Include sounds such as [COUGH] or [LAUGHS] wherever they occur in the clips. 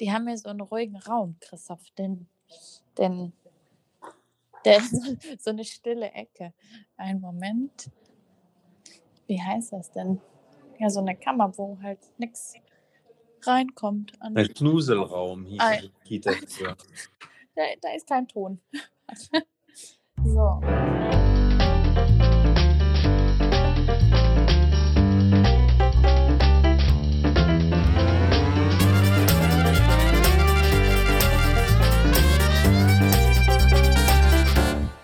die haben hier so einen ruhigen Raum, Christoph. Den, den, der ist [LAUGHS] so eine stille Ecke. Einen Moment. Wie heißt das denn? Ja, so eine Kammer, wo halt nichts reinkommt. An Ein Knuselraum hieß Ein- die Kita da, da ist kein Ton. [LAUGHS] so.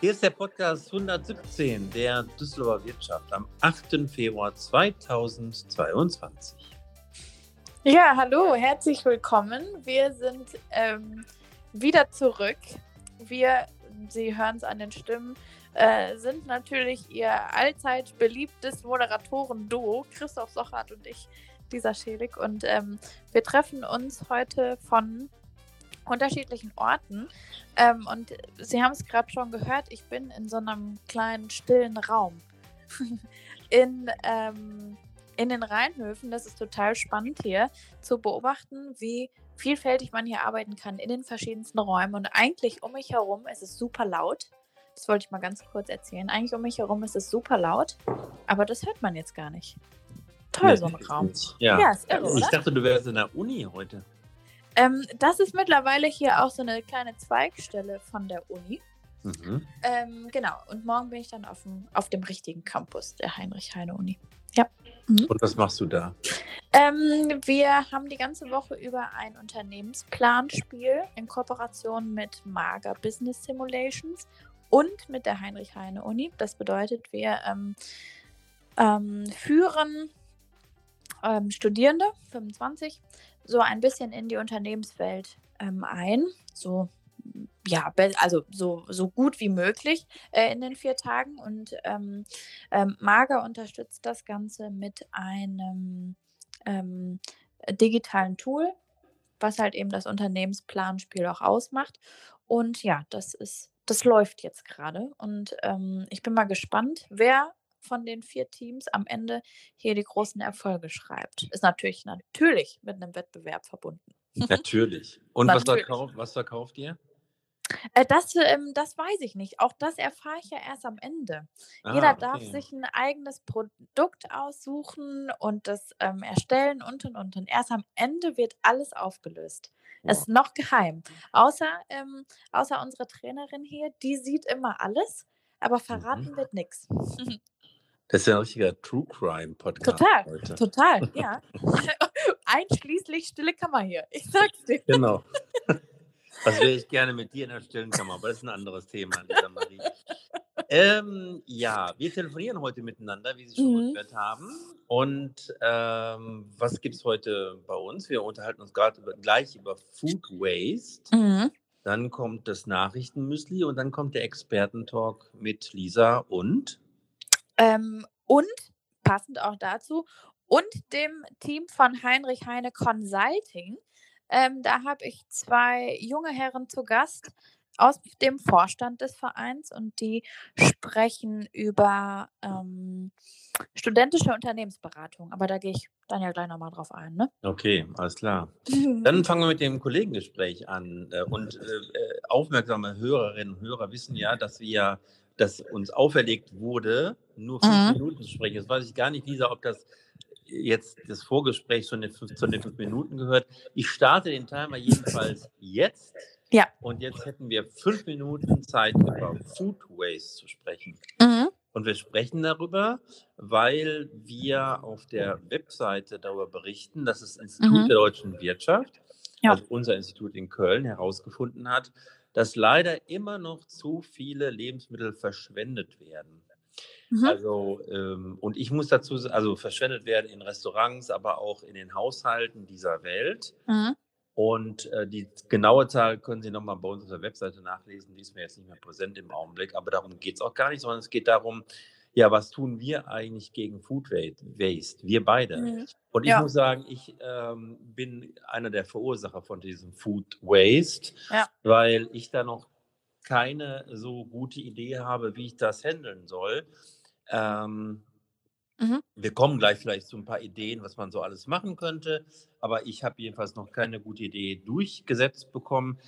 Hier ist der Podcast 117 der Düsseldorfer Wirtschaft am 8. Februar 2022. Ja, hallo, herzlich willkommen. Wir sind ähm, wieder zurück. Wir, Sie hören es an den Stimmen, äh, sind natürlich Ihr allzeit beliebtes Moderatoren-Duo, Christoph Sochert und ich, Lisa Schelig. Und ähm, wir treffen uns heute von unterschiedlichen Orten. Ähm, und Sie haben es gerade schon gehört, ich bin in so einem kleinen, stillen Raum. [LAUGHS] in, ähm, in den Rheinhöfen, das ist total spannend hier zu beobachten, wie vielfältig man hier arbeiten kann in den verschiedensten Räumen. Und eigentlich um mich herum ist es super laut. Das wollte ich mal ganz kurz erzählen. Eigentlich um mich herum ist es super laut, aber das hört man jetzt gar nicht. Toll, so ein Raum. Ja. Ja, ist irre, ich oder? dachte, du wärst in der Uni heute. Ähm, das ist mittlerweile hier auch so eine kleine Zweigstelle von der Uni. Mhm. Ähm, genau, und morgen bin ich dann auf dem, auf dem richtigen Campus der Heinrich-Heine-Uni. Ja. Mhm. Und was machst du da? Ähm, wir haben die ganze Woche über ein Unternehmensplanspiel in Kooperation mit Mager Business Simulations und mit der Heinrich-Heine-Uni. Das bedeutet, wir ähm, ähm, führen ähm, Studierende, 25, so ein bisschen in die Unternehmenswelt ähm, ein. So, ja, also so, so gut wie möglich äh, in den vier Tagen. Und ähm, ähm, Mager unterstützt das Ganze mit einem ähm, digitalen Tool, was halt eben das Unternehmensplanspiel auch ausmacht. Und ja, das ist, das läuft jetzt gerade. Und ähm, ich bin mal gespannt, wer von den vier Teams am Ende hier die großen Erfolge schreibt. Ist natürlich, natürlich mit einem Wettbewerb verbunden. [LAUGHS] Natürlich. Und was Natürlich. verkauft, was verkauft ihr? Äh, das, ähm, das weiß ich nicht. Auch das erfahre ich ja erst am Ende. Jeder Ah, darf okay. sich ein eigenes Produkt aussuchen und das ähm, erstellen und und und. Und erst am Ende wird alles aufgelöst. Es ist noch geheim. Außer, ähm, außer unsere Trainerin hier, die sieht immer alles, aber verraten Mhm. wird nichts. [LAUGHS] Das ist ja ein richtiger True Crime Podcast Total, heute. total, [LAUGHS] ja. [LAUGHS] Einschließlich stille Kammer hier. Ich sag's dir. Genau. Das wäre ich gerne mit dir in der stillen Kammer, aber das ist ein anderes Thema, Lisa Marie. Ähm, ja, wir telefonieren heute miteinander, wie Sie schon Mhm. gehört haben. Und ähm, was gibt es heute bei uns? Wir unterhalten uns gerade gleich über Food Waste. Mhm. Dann kommt das Nachrichtenmüsli und dann kommt der Expertentalk mit Lisa und Ähm, und passend auch dazu und dem Team von Heinrich Heine Consulting. Ähm, da habe ich zwei junge Herren zu Gast aus dem Vorstand des Vereins und die sprechen über ähm, studentische Unternehmensberatung. Aber da gehe ich dann ja gleich nochmal drauf ein. Ne? Okay, alles klar. Dann [LAUGHS] fangen wir mit dem Kollegengespräch an. Äh, Und äh, äh, aufmerksame Hörerinnen und Hörer wissen ja, dass wir, dass uns auferlegt wurde, nur fünf Mhm. Minuten zu sprechen. Jetzt weiß ich gar nicht, Lisa, ob das jetzt das Vorgespräch schon fünf, zu den fünf Minuten gehört. Ich starte den Timer jedenfalls jetzt. Ja. Und jetzt hätten wir fünf Minuten Zeit, über Food Waste zu sprechen. Mhm. Und wir sprechen darüber, weil wir auf der Webseite darüber berichten, dass das Institut Mhm. der deutschen Wirtschaft, Ja. also unser Institut in Köln, herausgefunden hat, dass leider immer noch zu viele Lebensmittel verschwendet werden. Mhm. Also, ähm, und ich muss dazu sagen, also verschwendet werden in Restaurants, aber auch in den Haushalten dieser Welt. Mhm. Und äh, die genaue Zahl können Sie nochmal bei uns auf der Webseite nachlesen. Die ist mir jetzt nicht mehr präsent im Augenblick, aber darum geht es auch gar nicht, sondern es geht darum, ja, was tun wir eigentlich gegen Food Wa- Waste? Wir beide. Mhm. Und ich Ja. muss sagen, ich ähm, bin einer der Verursacher von diesem Food Waste, Ja. weil ich da noch keine so gute Idee habe, wie ich das handeln soll. Ähm, Mhm. Wir kommen gleich vielleicht zu ein paar Ideen, was man so alles machen könnte. Aber ich habe jedenfalls noch keine gute Idee durchgesetzt bekommen.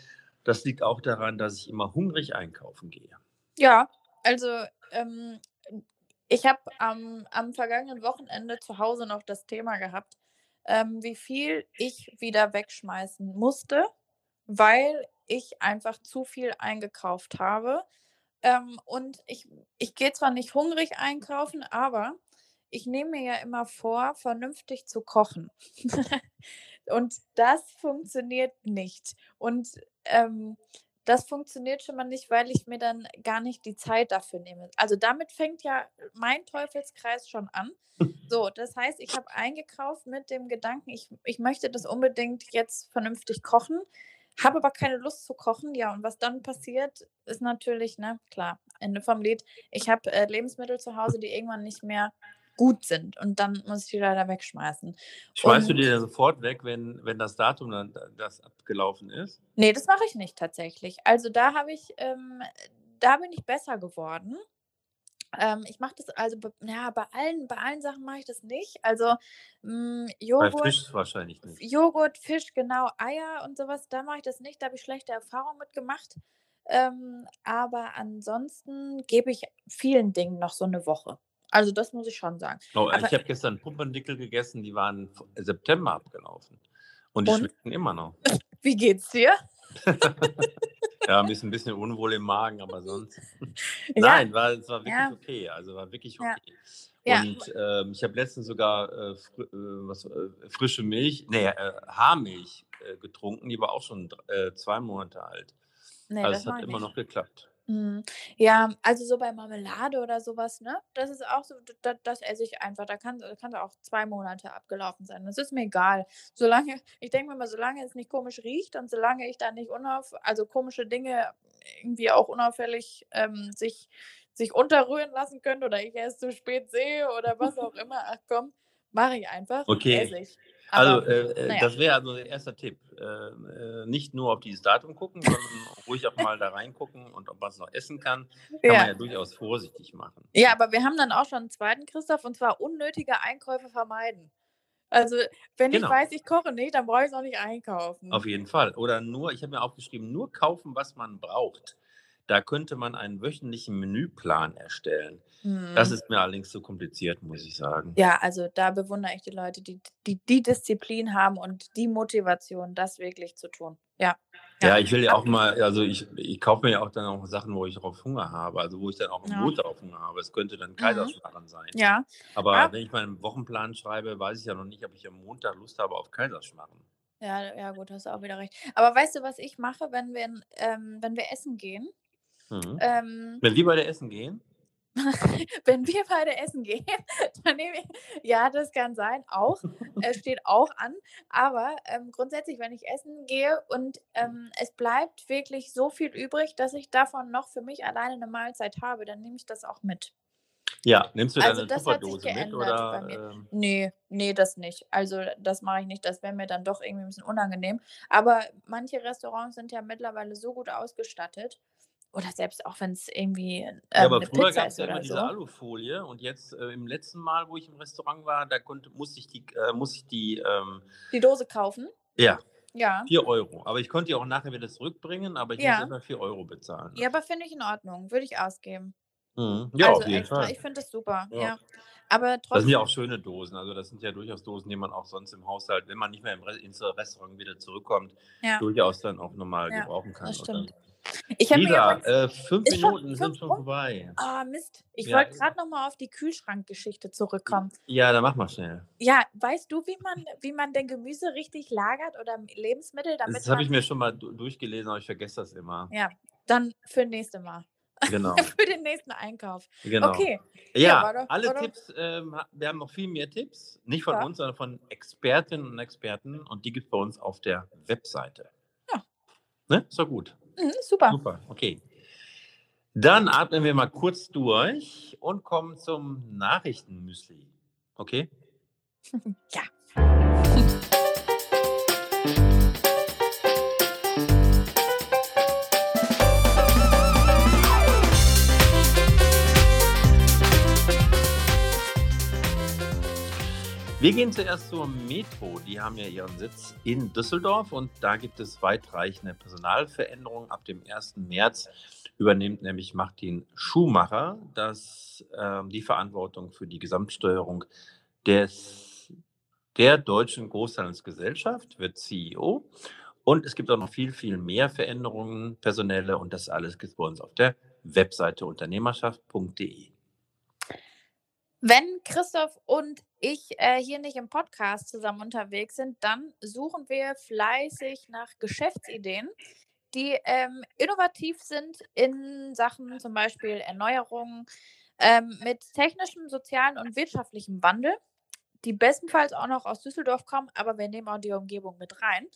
Das liegt auch daran, dass ich immer hungrig einkaufen gehe. Ja, also ähm, ich habe am, am vergangenen Wochenende zu Hause noch das Thema gehabt, ähm, wie viel ich wieder wegschmeißen musste, weil ich einfach zu viel eingekauft habe. Ähm, und ich, ich gehe zwar nicht hungrig einkaufen, aber ich nehme mir ja immer vor, vernünftig zu kochen. [LAUGHS] und das funktioniert nicht. Und ähm, das funktioniert schon mal nicht, weil ich mir dann gar nicht die Zeit dafür nehme. Also damit fängt ja mein Teufelskreis schon an. So, [LAUGHS] das heißt, ich habe eingekauft mit dem Gedanken, ich, ich möchte das unbedingt jetzt vernünftig kochen, habe aber keine Lust zu kochen. Ja, und was dann passiert, ist natürlich, ne, klar, Ende vom Lied. Ich habe äh, Lebensmittel zu Hause, die irgendwann nicht mehr gut sind. Und dann muss ich die leider wegschmeißen. Schmeißt und, du die dann sofort weg, wenn, wenn das Datum dann das abgelaufen ist? Nee, das mache ich nicht tatsächlich. Also da habe ich, ähm, da bin ich besser geworden. Ähm, ich mache das also ja, bei allen, bei allen Sachen mache ich das nicht. Also mh, Joghurt. Bei Fisch wahrscheinlich nicht. Joghurt, Fisch, genau, Eier und sowas, da mache ich das nicht. Da habe ich schlechte Erfahrungen mitgemacht. Ähm, aber ansonsten gebe ich vielen Dingen noch so eine Woche. Also das muss ich schon sagen. Oh, Aber, ich habe gestern Pumpernickel gegessen, die waren September abgelaufen. Und die und? schmecken immer noch. [LAUGHS] Wie geht's dir? [LAUGHS] ja, ein bisschen, ein bisschen unwohl im Magen, aber sonst. Nein, war, es war wirklich ja. okay. Also war wirklich okay. Ja. Und ähm, ich habe letztens sogar äh, fr äh, was, äh, frische Milch, nee, äh, Haarmilch äh, getrunken, die war auch schon äh, zwei Monate alt. Nee, also es hat immer nicht. noch geklappt. Mhm. Ja, also so bei Marmelade oder sowas, ne? Das ist auch so, da, das esse ich einfach. Da kann, da kann auch zwei Monate abgelaufen sein. Das ist mir egal. Solange, [LAUGHS] ich denke mir mal, solange es nicht komisch riecht und solange ich da nicht unauf, also komische Dinge irgendwie auch unauffällig ähm, sich, sich unterrühren lassen können oder ich erst zu spät sehe oder was auch [LAUGHS] immer, ach komm, mache ich einfach. Okay. Esse ich. Also, äh, äh, naja. das wäre also der erste Tipp. Äh, äh, nicht nur auf dieses Datum gucken, sondern ruhig auch mal da reingucken und ob man es noch essen kann. Kann ja. man ja durchaus vorsichtig machen. Ja, aber wir haben dann auch schon einen zweiten, Christoph, und zwar unnötige Einkäufe vermeiden. Also, wenn genau. ich weiß, ich koche nicht, dann brauche ich es auch nicht einkaufen. Auf jeden Fall. Oder nur, ich habe mir aufgeschrieben, nur kaufen, was man braucht. Da könnte man einen wöchentlichen Menüplan erstellen. Das mhm. ist mir allerdings zu kompliziert, muss ich sagen. Ja, also da bewundere ich die Leute, die die, die Disziplin haben und die Motivation, das wirklich zu tun. Ja. Ja, ja ich will ja auch mal, also ich, ich kaufe mir ja auch dann auch Sachen, wo ich darauf Hunger habe, also wo ich dann auch im ja. Mut darauf Hunger habe. Es könnte dann mhm. Kaiserschmarrn mhm. sein. Ja. Aber ja. wenn ich meinen Wochenplan schreibe, weiß ich ja noch nicht, ob ich am Montag Lust habe auf Kaiserschmarrn. Ja, ja, gut, hast du auch wieder recht. Aber weißt du, was ich mache, wenn wir, ähm, wenn wir essen gehen? Mhm. Ähm, wenn wir beide essen gehen? [LAUGHS] wenn wir beide essen gehen, [LAUGHS] dann nehme ich, ja, das kann sein, auch, äh, [LAUGHS] steht auch an, aber ähm, grundsätzlich, wenn ich essen gehe und ähm, es bleibt wirklich so viel übrig, dass ich davon noch für mich alleine eine Mahlzeit habe, dann nehme ich das auch mit. Ja, nimmst du also eine Tupperdose mit oder? Ähm... Nee, nee, das nicht. Also das mache ich nicht. Das wäre mir dann doch irgendwie ein bisschen unangenehm. Aber manche Restaurants sind ja mittlerweile so gut ausgestattet, oder selbst auch wenn es irgendwie. Ähm, ja, aber früher gab es ja immer so. diese Alufolie und jetzt äh, im letzten Mal, wo ich im Restaurant war, da konnte, musste ich die, äh, muss ich die. Ähm, die Dose kaufen? Ja. Ja. 4 Euro. Aber ich konnte die auch nachher wieder zurückbringen, aber ich ja. muss immer 4 Euro bezahlen. Ja, aber finde ich in Ordnung. Würde ich ausgeben. Mhm. Ja, also auf jeden extra. Fall. Ich finde das super. Ja. ja. Aber trotzdem. Das sind ja auch schöne Dosen. Also, das sind ja durchaus Dosen, die man auch sonst im Haushalt, wenn man nicht mehr ins Restaurant wieder zurückkommt, ja. durchaus dann auch normal gebrauchen kann. Das stimmt. Ich Lisa, äh, fünf Minuten schon, sind schon vorbei. Ah, oh, Mist. Ich ja. wollte gerade noch mal auf die Kühlschrankgeschichte zurückkommen. Ja, dann mach mal schnell. Ja, weißt du, wie man, wie man denn Gemüse richtig lagert oder Lebensmittel? Damit das habe ich mir schon mal durchgelesen, aber ich vergesse das immer. Ja, dann für nächste Mal. Genau. [LAUGHS] für den nächsten Einkauf. Genau. Okay. Ja, ja doch, alle Tipps, ähm, wir haben noch viel mehr Tipps, nicht von ja. uns, sondern von Expertinnen und Experten und die gibt es bei uns auf der Webseite. Ja. Ne? Ist doch gut. Mhm, super. Super, okay. Dann atmen wir mal kurz durch und kommen zum Nachrichtenmüsli. Okay? [LAUGHS] ja. [LAUGHS] Wir gehen zuerst zur Metro. Die haben ja ihren Sitz in Düsseldorf und da gibt es weitreichende Personalveränderungen. Ab dem 1. März übernimmt nämlich Martin Schumacher das, äh, die Verantwortung für die Gesamtsteuerung des, der Deutschen Großhandelsgesellschaft, wird CEO. Und es gibt auch noch viel, viel mehr Veränderungen, personelle und das alles gibt es bei uns auf der Webseite unternehmerschaft.de. Wenn Christoph und ich äh, hier nicht im Podcast zusammen unterwegs sind, dann suchen wir fleißig nach Geschäftsideen, die ähm, innovativ sind in Sachen zum Beispiel Erneuerung ähm, mit technischem, sozialen und wirtschaftlichem Wandel, die bestenfalls auch noch aus Düsseldorf kommen, aber wir nehmen auch die Umgebung mit rein.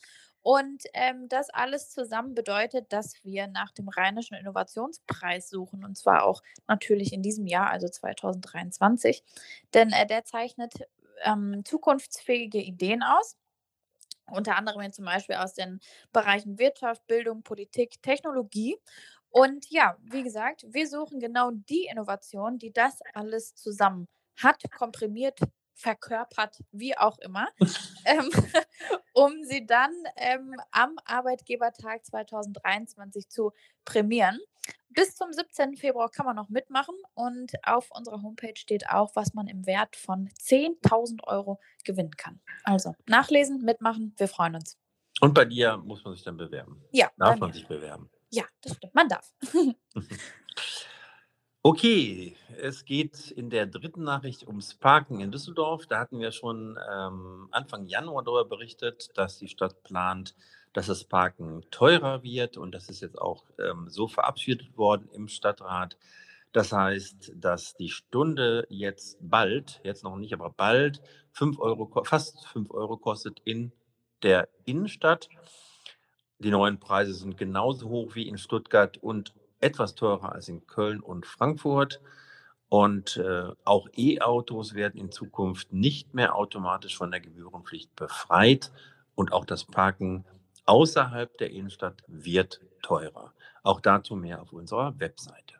Und ähm, das alles zusammen bedeutet, dass wir nach dem Rheinischen Innovationspreis suchen und zwar auch natürlich in diesem Jahr, also 2023. Denn äh, der zeichnet ähm, zukunftsfähige Ideen aus. Unter anderem zum Beispiel aus den Bereichen Wirtschaft, Bildung, Politik, Technologie. Und ja, wie gesagt, wir suchen genau die Innovation, die das alles zusammen hat, komprimiert verkörpert, wie auch immer, [LAUGHS] ähm, [LAUGHS] um sie dann ähm, am Arbeitgebertag 2023 zu prämieren. Bis zum 17. Februar kann man noch mitmachen und auf unserer Homepage steht auch, was man im Wert von 10.000 Euro gewinnen kann. Also nachlesen, mitmachen, wir freuen uns. Und bei dir muss man sich dann bewerben. Ja. Darf man sich bewerben? Ja, das stimmt. Man darf. [LAUGHS] Okay, es geht in der dritten Nachricht ums Parken in Düsseldorf. Da hatten wir schon ähm, Anfang Januar darüber berichtet, dass die Stadt plant, dass das Parken teurer wird und das ist jetzt auch ähm, so verabschiedet worden im Stadtrat. Das heißt, dass die Stunde jetzt bald, jetzt noch nicht, aber bald 5 Euro, fast 5 Euro kostet in der Innenstadt. Die neuen Preise sind genauso hoch wie in Stuttgart und etwas teurer als in Köln und Frankfurt. Und äh, auch E-Autos werden in Zukunft nicht mehr automatisch von der Gebührenpflicht befreit. Und auch das Parken außerhalb der Innenstadt wird teurer. Auch dazu mehr auf unserer Webseite.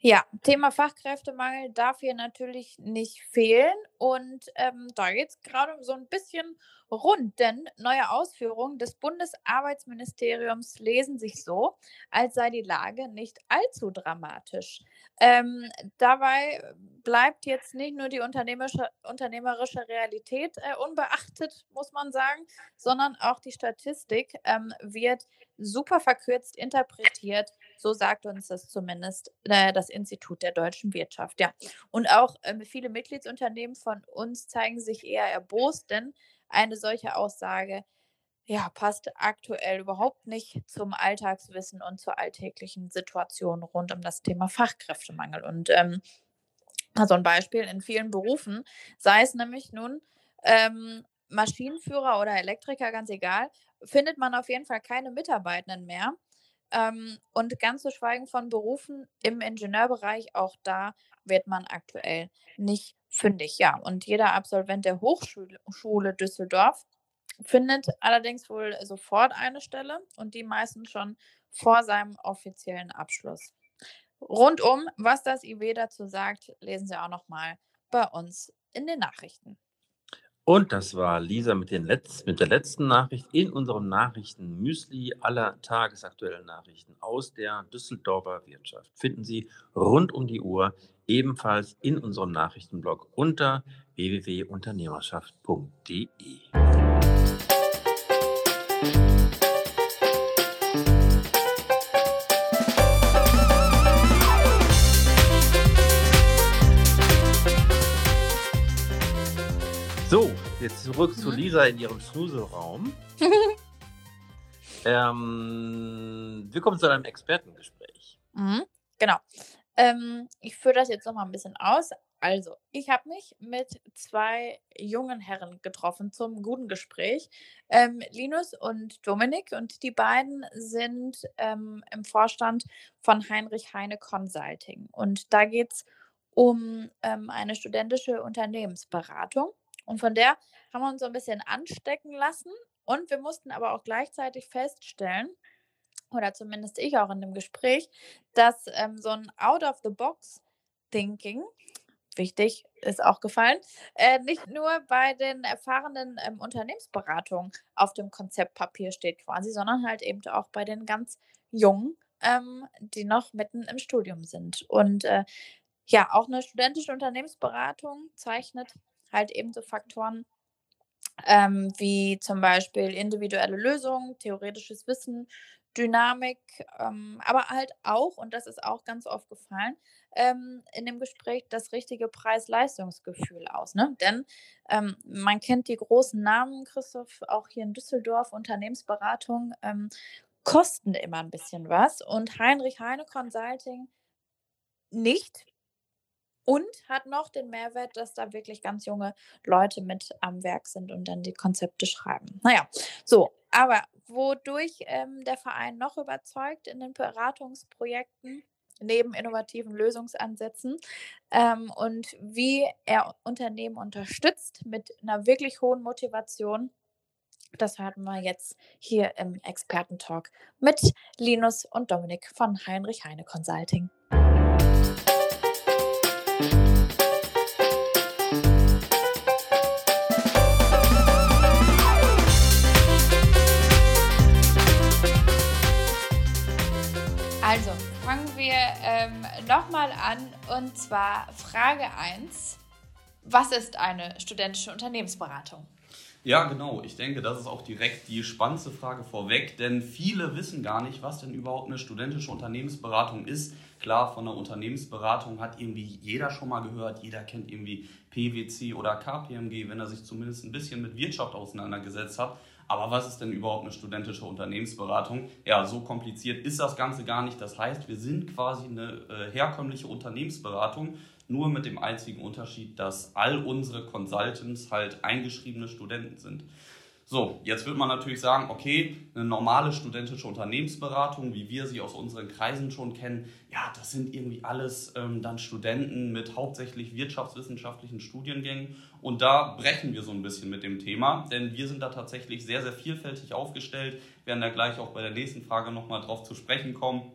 Ja, Thema Fachkräftemangel darf hier natürlich nicht fehlen. Und ähm, da geht es gerade so ein bisschen rund, denn neue Ausführungen des Bundesarbeitsministeriums lesen sich so, als sei die Lage nicht allzu dramatisch. Ähm, dabei bleibt jetzt nicht nur die unternehmerische, unternehmerische Realität äh, unbeachtet, muss man sagen, sondern auch die Statistik ähm, wird super verkürzt interpretiert. So sagt uns das zumindest äh, das Institut der deutschen Wirtschaft. Ja. Und auch ähm, viele Mitgliedsunternehmen von uns zeigen sich eher erbost, denn eine solche Aussage ja, passt aktuell überhaupt nicht zum Alltagswissen und zur alltäglichen Situation rund um das Thema Fachkräftemangel. Und ähm, also ein Beispiel in vielen Berufen, sei es nämlich nun ähm, Maschinenführer oder Elektriker, ganz egal, findet man auf jeden Fall keine Mitarbeitenden mehr. Ähm, und ganz zu schweigen von Berufen im Ingenieurbereich, auch da wird man aktuell nicht fündig. Ja, und jeder Absolvent der Hochschule Düsseldorf findet allerdings wohl sofort eine Stelle und die meisten schon vor seinem offiziellen Abschluss. Rundum, was das IW dazu sagt, lesen Sie auch noch mal bei uns in den Nachrichten. Und das war Lisa mit, Letz-, mit der letzten Nachricht in unserem Nachrichten-Müsli aller tagesaktuellen Nachrichten aus der Düsseldorfer Wirtschaft. Finden Sie rund um die Uhr ebenfalls in unserem Nachrichtenblog unter www.unternehmerschaft.de. zurück mhm. zu Lisa in ihrem Schnuselraum. [LAUGHS] ähm, wir kommen zu einem Expertengespräch. Mhm, genau. Ähm, ich führe das jetzt noch mal ein bisschen aus. Also, ich habe mich mit zwei jungen Herren getroffen zum guten Gespräch. Ähm, Linus und Dominik. Und die beiden sind ähm, im Vorstand von Heinrich Heine Consulting. Und da geht es um ähm, eine studentische Unternehmensberatung. Und von der haben wir uns so ein bisschen anstecken lassen. Und wir mussten aber auch gleichzeitig feststellen, oder zumindest ich auch in dem Gespräch, dass ähm, so ein Out-of-the-Box-Thinking wichtig, ist auch gefallen, äh, nicht nur bei den erfahrenen ähm, Unternehmensberatungen auf dem Konzeptpapier steht quasi, sondern halt eben auch bei den ganz Jungen, ähm, die noch mitten im Studium sind. Und äh, ja, auch eine studentische Unternehmensberatung zeichnet halt eben so Faktoren ähm, wie zum Beispiel individuelle Lösungen, theoretisches Wissen, Dynamik, ähm, aber halt auch, und das ist auch ganz oft gefallen, ähm, in dem Gespräch das richtige Preis-Leistungsgefühl aus. Ne? Denn ähm, man kennt die großen Namen, Christoph, auch hier in Düsseldorf, Unternehmensberatung, ähm, kosten immer ein bisschen was. Und Heinrich Heine Consulting nicht, und hat noch den Mehrwert, dass da wirklich ganz junge Leute mit am Werk sind und dann die Konzepte schreiben. Naja, so, aber wodurch ähm, der Verein noch überzeugt in den Beratungsprojekten, neben innovativen Lösungsansätzen ähm, und wie er Unternehmen unterstützt mit einer wirklich hohen Motivation. Das hatten wir jetzt hier im Expertentalk mit Linus und Dominik von Heinrich Heine Consulting. Und zwar Frage 1. Was ist eine studentische Unternehmensberatung? Ja, genau. Ich denke, das ist auch direkt die spannendste Frage vorweg, denn viele wissen gar nicht, was denn überhaupt eine studentische Unternehmensberatung ist. Klar, von einer Unternehmensberatung hat irgendwie jeder schon mal gehört, jeder kennt irgendwie PwC oder KPMG, wenn er sich zumindest ein bisschen mit Wirtschaft auseinandergesetzt hat. Aber was ist denn überhaupt eine studentische Unternehmensberatung? Ja, so kompliziert ist das Ganze gar nicht. Das heißt, wir sind quasi eine äh, herkömmliche Unternehmensberatung, nur mit dem einzigen Unterschied, dass all unsere Consultants halt eingeschriebene Studenten sind. So, jetzt wird man natürlich sagen, okay, eine normale studentische Unternehmensberatung, wie wir sie aus unseren Kreisen schon kennen, ja, das sind irgendwie alles ähm, dann Studenten mit hauptsächlich wirtschaftswissenschaftlichen Studiengängen. Und da brechen wir so ein bisschen mit dem Thema, denn wir sind da tatsächlich sehr, sehr vielfältig aufgestellt. Werden da gleich auch bei der nächsten Frage nochmal drauf zu sprechen kommen.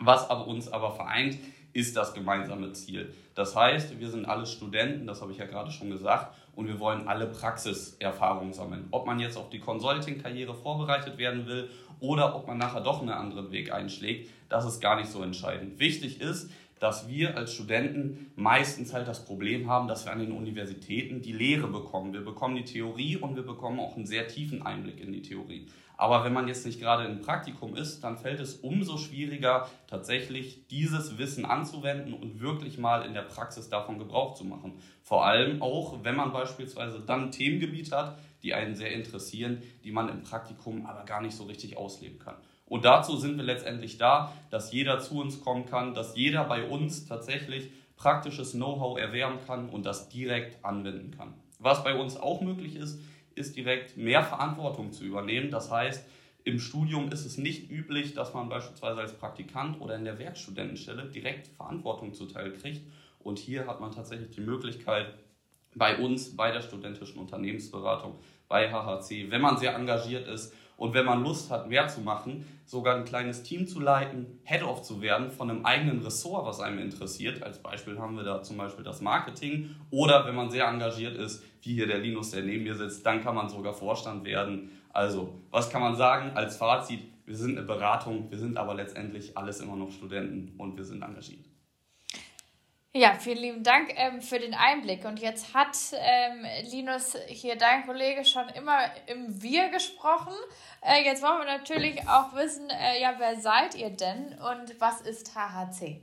Was aber uns aber vereint, ist das gemeinsame Ziel. Das heißt, wir sind alle Studenten, das habe ich ja gerade schon gesagt, und wir wollen alle Praxiserfahrung sammeln. Ob man jetzt auf die Consulting-Karriere vorbereitet werden will oder ob man nachher doch einen anderen Weg einschlägt, das ist gar nicht so entscheidend. Wichtig ist, dass wir als Studenten meistens halt das Problem haben, dass wir an den Universitäten die Lehre bekommen. Wir bekommen die Theorie und wir bekommen auch einen sehr tiefen Einblick in die Theorie. Aber wenn man jetzt nicht gerade im Praktikum ist, dann fällt es umso schwieriger, tatsächlich dieses Wissen anzuwenden und wirklich mal in der Praxis davon Gebrauch zu machen. Vor allem auch, wenn man beispielsweise dann Themengebiet hat, die einen sehr interessieren, die man im Praktikum aber gar nicht so richtig ausleben kann. Und dazu sind wir letztendlich da, dass jeder zu uns kommen kann, dass jeder bei uns tatsächlich praktisches Know-how erwerben kann und das direkt anwenden kann. Was bei uns auch möglich ist, ist direkt mehr Verantwortung zu übernehmen. Das heißt, im Studium ist es nicht üblich, dass man beispielsweise als Praktikant oder in der Werkstudentenstelle direkt Verantwortung zuteil kriegt. Und hier hat man tatsächlich die Möglichkeit, bei uns, bei der studentischen Unternehmensberatung, bei HHC, wenn man sehr engagiert ist und wenn man Lust hat, mehr zu machen, sogar ein kleines Team zu leiten, Head-Off zu werden von einem eigenen Ressort, was einem interessiert. Als Beispiel haben wir da zum Beispiel das Marketing. Oder wenn man sehr engagiert ist, wie hier der Linus, der neben mir sitzt, dann kann man sogar Vorstand werden. Also, was kann man sagen als Fazit? Wir sind eine Beratung, wir sind aber letztendlich alles immer noch Studenten und wir sind engagiert. Ja, vielen lieben Dank ähm, für den Einblick. Und jetzt hat ähm, Linus hier, dein Kollege, schon immer im Wir gesprochen. Äh, jetzt wollen wir natürlich auch wissen, äh, ja, wer seid ihr denn und was ist HHC?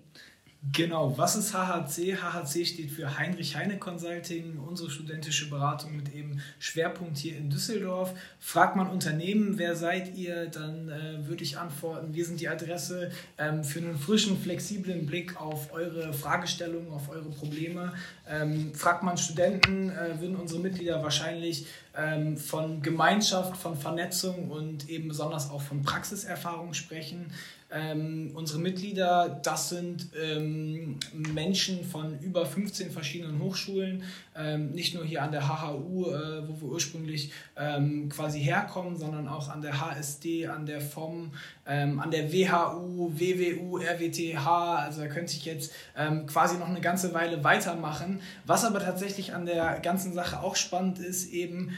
Genau, was ist HHC? HHC steht für Heinrich Heine Consulting, unsere studentische Beratung mit eben Schwerpunkt hier in Düsseldorf. Fragt man Unternehmen, wer seid ihr, dann äh, würde ich antworten, wir sind die Adresse ähm, für einen frischen, flexiblen Blick auf eure Fragestellungen, auf eure Probleme. Ähm, fragt man Studenten, äh, würden unsere Mitglieder wahrscheinlich ähm, von Gemeinschaft, von Vernetzung und eben besonders auch von Praxiserfahrung sprechen. Ähm, unsere Mitglieder, das sind ähm, Menschen von über 15 verschiedenen Hochschulen, ähm, nicht nur hier an der HHU, äh, wo wir ursprünglich ähm, quasi herkommen, sondern auch an der HSD, an der FOM, ähm, an der WHU, WWU, RWTH. Also da könnte ich jetzt ähm, quasi noch eine ganze Weile weitermachen. Was aber tatsächlich an der ganzen Sache auch spannend ist, eben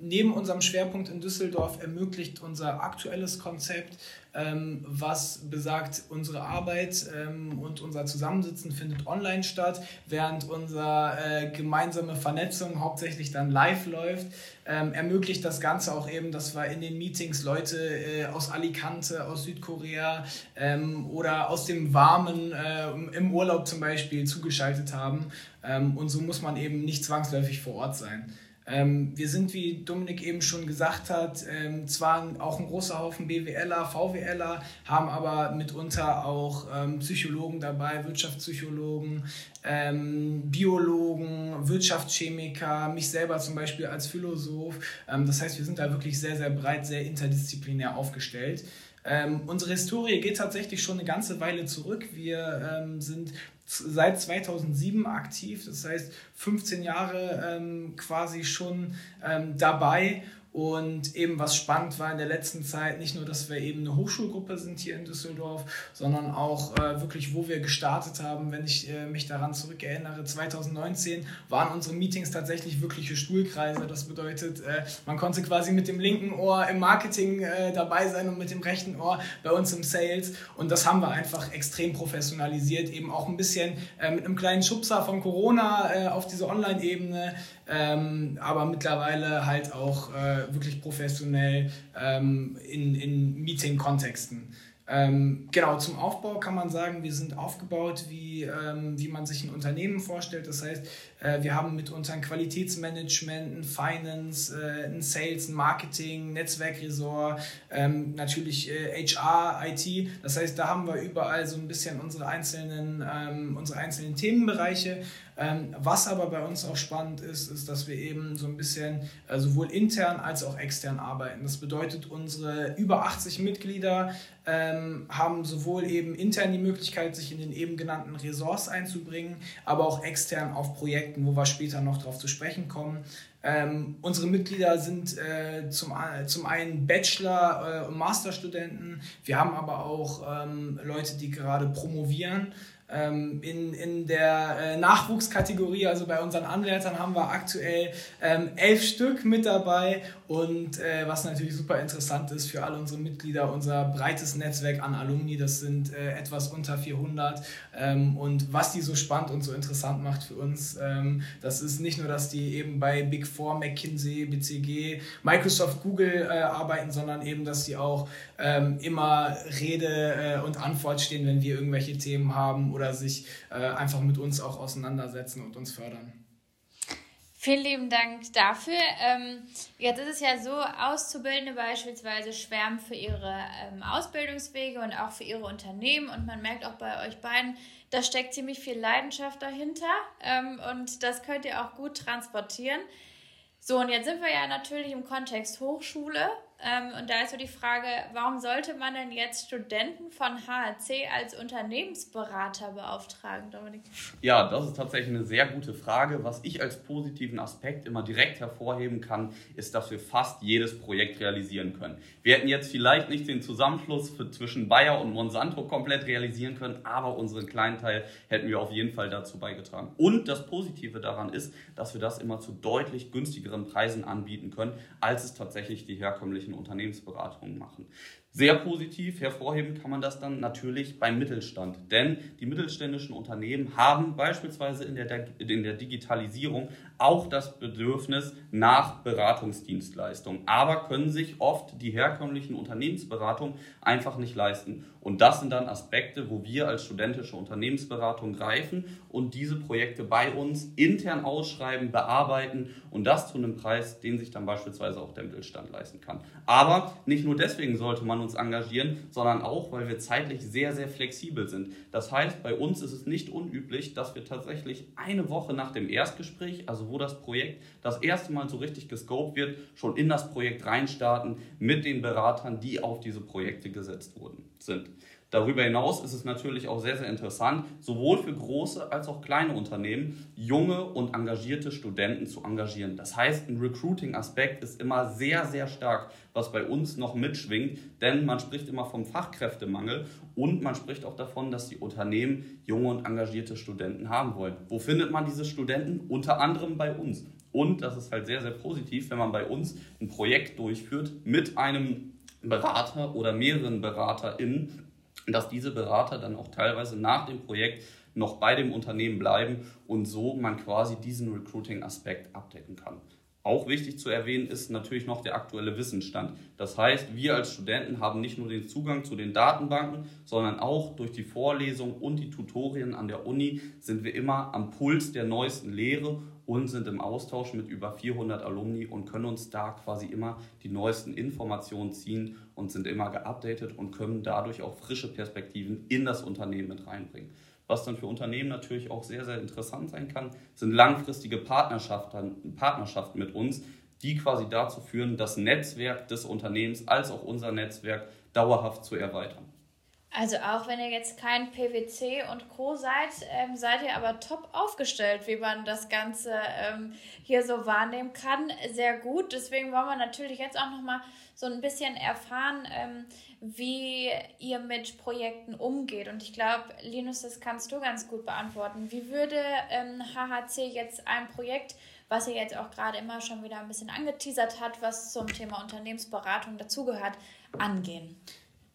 neben unserem Schwerpunkt in Düsseldorf ermöglicht unser aktuelles Konzept ähm, was besagt, unsere Arbeit ähm, und unser Zusammensitzen findet online statt, während unsere äh, gemeinsame Vernetzung hauptsächlich dann live läuft. Ähm, ermöglicht das Ganze auch eben, dass wir in den Meetings Leute äh, aus Alicante, aus Südkorea ähm, oder aus dem Warmen äh, im Urlaub zum Beispiel zugeschaltet haben. Ähm, und so muss man eben nicht zwangsläufig vor Ort sein. Ähm, wir sind, wie Dominik eben schon gesagt hat, ähm, zwar auch ein großer Haufen BWLer, VWLer, haben aber mitunter auch ähm, Psychologen dabei, Wirtschaftspsychologen, ähm, Biologen, Wirtschaftschemiker, mich selber zum Beispiel als Philosoph. Ähm, das heißt, wir sind da wirklich sehr, sehr breit, sehr interdisziplinär aufgestellt. Ähm, unsere Historie geht tatsächlich schon eine ganze Weile zurück. Wir ähm, sind seit 2007 aktiv, das heißt 15 Jahre ähm, quasi schon ähm, dabei und eben was spannend war in der letzten Zeit, nicht nur, dass wir eben eine Hochschulgruppe sind hier in Düsseldorf, sondern auch äh, wirklich, wo wir gestartet haben. Wenn ich äh, mich daran zurückerinnere, 2019 waren unsere Meetings tatsächlich wirkliche Stuhlkreise. Das bedeutet, äh, man konnte quasi mit dem linken Ohr im Marketing äh, dabei sein und mit dem rechten Ohr bei uns im Sales. Und das haben wir einfach extrem professionalisiert, eben auch ein bisschen äh, mit einem kleinen Schubser von Corona äh, auf diese Online-Ebene ähm, aber mittlerweile halt auch äh, wirklich professionell ähm, in, in Meeting-Kontexten. Ähm, genau, zum Aufbau kann man sagen, wir sind aufgebaut, wie, ähm, wie man sich ein Unternehmen vorstellt. Das heißt, äh, wir haben mitunter ein Qualitätsmanagement, ein Finance, äh, ein Sales, ein Marketing, Netzwerkresort, ähm, natürlich äh, HR, IT. Das heißt, da haben wir überall so ein bisschen unsere einzelnen, ähm, unsere einzelnen Themenbereiche. Ähm, was aber bei uns auch spannend ist, ist, dass wir eben so ein bisschen äh, sowohl intern als auch extern arbeiten. Das bedeutet, unsere über 80 Mitglieder ähm, haben sowohl eben intern die Möglichkeit, sich in den eben genannten Ressorts einzubringen, aber auch extern auf Projekten, wo wir später noch darauf zu sprechen kommen. Ähm, unsere Mitglieder sind äh, zum, zum einen Bachelor- äh, und Masterstudenten. Wir haben aber auch ähm, Leute, die gerade promovieren. Ähm, in, in der äh, Nachwuchskategorie, also bei unseren Anwärtern, haben wir aktuell ähm, elf Stück mit dabei und äh, was natürlich super interessant ist für alle unsere Mitglieder, unser breites Netzwerk an Alumni, das sind äh, etwas unter 400 ähm, und was die so spannend und so interessant macht für uns, ähm, das ist nicht nur, dass die eben bei Big Four, McKinsey, BCG, Microsoft, Google äh, arbeiten, sondern eben, dass sie auch ähm, immer Rede äh, und Antwort stehen, wenn wir irgendwelche Themen haben oder sich äh, einfach mit uns auch auseinandersetzen und uns fördern. Vielen lieben Dank dafür. Ähm, jetzt ist es ja so, Auszubildende beispielsweise schwärmen für ihre ähm, Ausbildungswege und auch für ihre Unternehmen. Und man merkt auch bei euch beiden, da steckt ziemlich viel Leidenschaft dahinter. Ähm, und das könnt ihr auch gut transportieren. So, und jetzt sind wir ja natürlich im Kontext Hochschule. Ähm, und da ist so die Frage, warum sollte man denn jetzt Studenten von HRC als Unternehmensberater beauftragen, Dominik? Ja, das ist tatsächlich eine sehr gute Frage. Was ich als positiven Aspekt immer direkt hervorheben kann, ist, dass wir fast jedes Projekt realisieren können. Wir hätten jetzt vielleicht nicht den Zusammenschluss zwischen Bayer und Monsanto komplett realisieren können, aber unseren kleinen Teil hätten wir auf jeden Fall dazu beigetragen. Und das Positive daran ist, dass wir das immer zu deutlich günstigeren Preisen anbieten können, als es tatsächlich die herkömmlichen unterschiedlichen Unternehmensberatungen machen. Sehr positiv hervorheben kann man das dann natürlich beim Mittelstand, denn die mittelständischen Unternehmen haben beispielsweise in der, in der Digitalisierung auch das Bedürfnis nach Beratungsdienstleistungen, aber können sich oft die herkömmlichen Unternehmensberatungen einfach nicht leisten. Und das sind dann Aspekte, wo wir als studentische Unternehmensberatung greifen und diese Projekte bei uns intern ausschreiben, bearbeiten und das zu einem Preis, den sich dann beispielsweise auch der Mittelstand leisten kann. Aber nicht nur deswegen sollte man uns engagieren, sondern auch, weil wir zeitlich sehr, sehr flexibel sind. Das heißt, bei uns ist es nicht unüblich, dass wir tatsächlich eine Woche nach dem Erstgespräch, also wo das Projekt das erste Mal so richtig gescoped wird, schon in das Projekt reinstarten mit den Beratern, die auf diese Projekte gesetzt wurden, sind. Darüber hinaus ist es natürlich auch sehr, sehr interessant, sowohl für große als auch kleine Unternehmen junge und engagierte Studenten zu engagieren. Das heißt, ein Recruiting-Aspekt ist immer sehr, sehr stark, was bei uns noch mitschwingt, denn man spricht immer vom Fachkräftemangel und man spricht auch davon, dass die Unternehmen junge und engagierte Studenten haben wollen. Wo findet man diese Studenten? Unter anderem bei uns. Und das ist halt sehr, sehr positiv, wenn man bei uns ein Projekt durchführt mit einem Berater oder mehreren BeraterInnen, dass diese Berater dann auch teilweise nach dem Projekt noch bei dem Unternehmen bleiben und so man quasi diesen Recruiting-Aspekt abdecken kann. Auch wichtig zu erwähnen ist natürlich noch der aktuelle Wissensstand. Das heißt, wir als Studenten haben nicht nur den Zugang zu den Datenbanken, sondern auch durch die Vorlesungen und die Tutorien an der Uni sind wir immer am Puls der neuesten Lehre und sind im Austausch mit über 400 Alumni und können uns da quasi immer die neuesten Informationen ziehen und sind immer geupdatet und können dadurch auch frische Perspektiven in das Unternehmen mit reinbringen. Was dann für Unternehmen natürlich auch sehr, sehr interessant sein kann, sind langfristige Partnerschaften, Partnerschaften mit uns, die quasi dazu führen, das Netzwerk des Unternehmens als auch unser Netzwerk dauerhaft zu erweitern. Also auch wenn ihr jetzt kein PwC und Co. seid, ähm, seid ihr aber top aufgestellt, wie man das Ganze ähm, hier so wahrnehmen kann. Sehr gut. Deswegen wollen wir natürlich jetzt auch nochmal so ein bisschen erfahren, ähm, wie ihr mit Projekten umgeht. Und ich glaube, Linus, das kannst du ganz gut beantworten. Wie würde HHC ähm, jetzt ein Projekt, was ihr jetzt auch gerade immer schon wieder ein bisschen angeteasert hat, was zum Thema Unternehmensberatung dazugehört, angehen?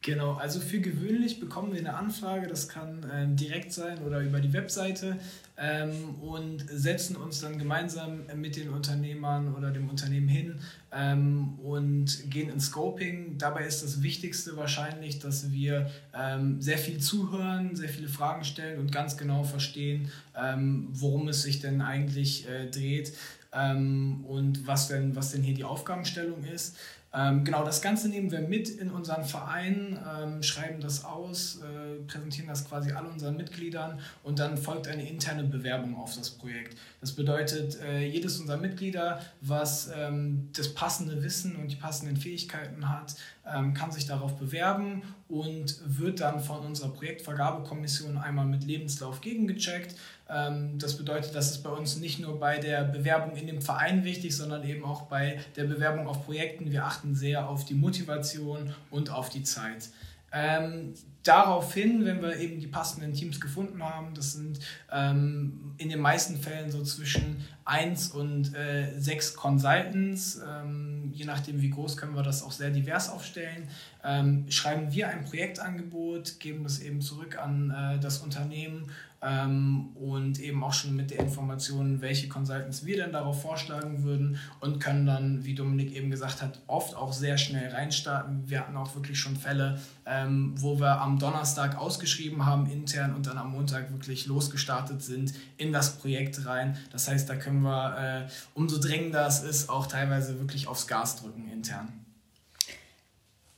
Genau, also für gewöhnlich bekommen wir eine Anfrage, das kann ähm, direkt sein oder über die Webseite ähm, und setzen uns dann gemeinsam mit den Unternehmern oder dem Unternehmen hin ähm, und gehen ins Scoping. Dabei ist das Wichtigste wahrscheinlich, dass wir ähm, sehr viel zuhören, sehr viele Fragen stellen und ganz genau verstehen, ähm, worum es sich denn eigentlich äh, dreht ähm, und was denn, was denn hier die Aufgabenstellung ist. Ähm, genau, das Ganze nehmen wir mit in unseren Verein, ähm, schreiben das aus, äh, präsentieren das quasi all unseren Mitgliedern und dann folgt eine interne Bewerbung auf das Projekt. Das bedeutet, äh, jedes unserer Mitglieder, was ähm, das passende Wissen und die passenden Fähigkeiten hat, ähm, kann sich darauf bewerben und wird dann von unserer Projektvergabekommission einmal mit Lebenslauf gegengecheckt. Ähm, das bedeutet, dass es bei uns nicht nur bei der Bewerbung in dem Verein wichtig, sondern eben auch bei der Bewerbung auf Projekten. Wir achten sehr auf die Motivation und auf die Zeit. Ähm, daraufhin, wenn wir eben die passenden Teams gefunden haben, das sind ähm, in den meisten Fällen so zwischen 1 und äh, 6 Consultants, ähm, je nachdem wie groß können wir das auch sehr divers aufstellen, ähm, schreiben wir ein Projektangebot, geben das eben zurück an äh, das Unternehmen ähm, und eben auch schon mit der Information, welche Consultants wir denn darauf vorschlagen würden und können dann, wie Dominik eben gesagt hat, oft auch sehr schnell reinstarten. Wir hatten auch wirklich schon Fälle, ähm, wo wir am Donnerstag ausgeschrieben haben intern und dann am Montag wirklich losgestartet sind in das Projekt rein. Das heißt, da können wir, äh, umso drängender es ist, auch teilweise wirklich aufs Gas drücken intern.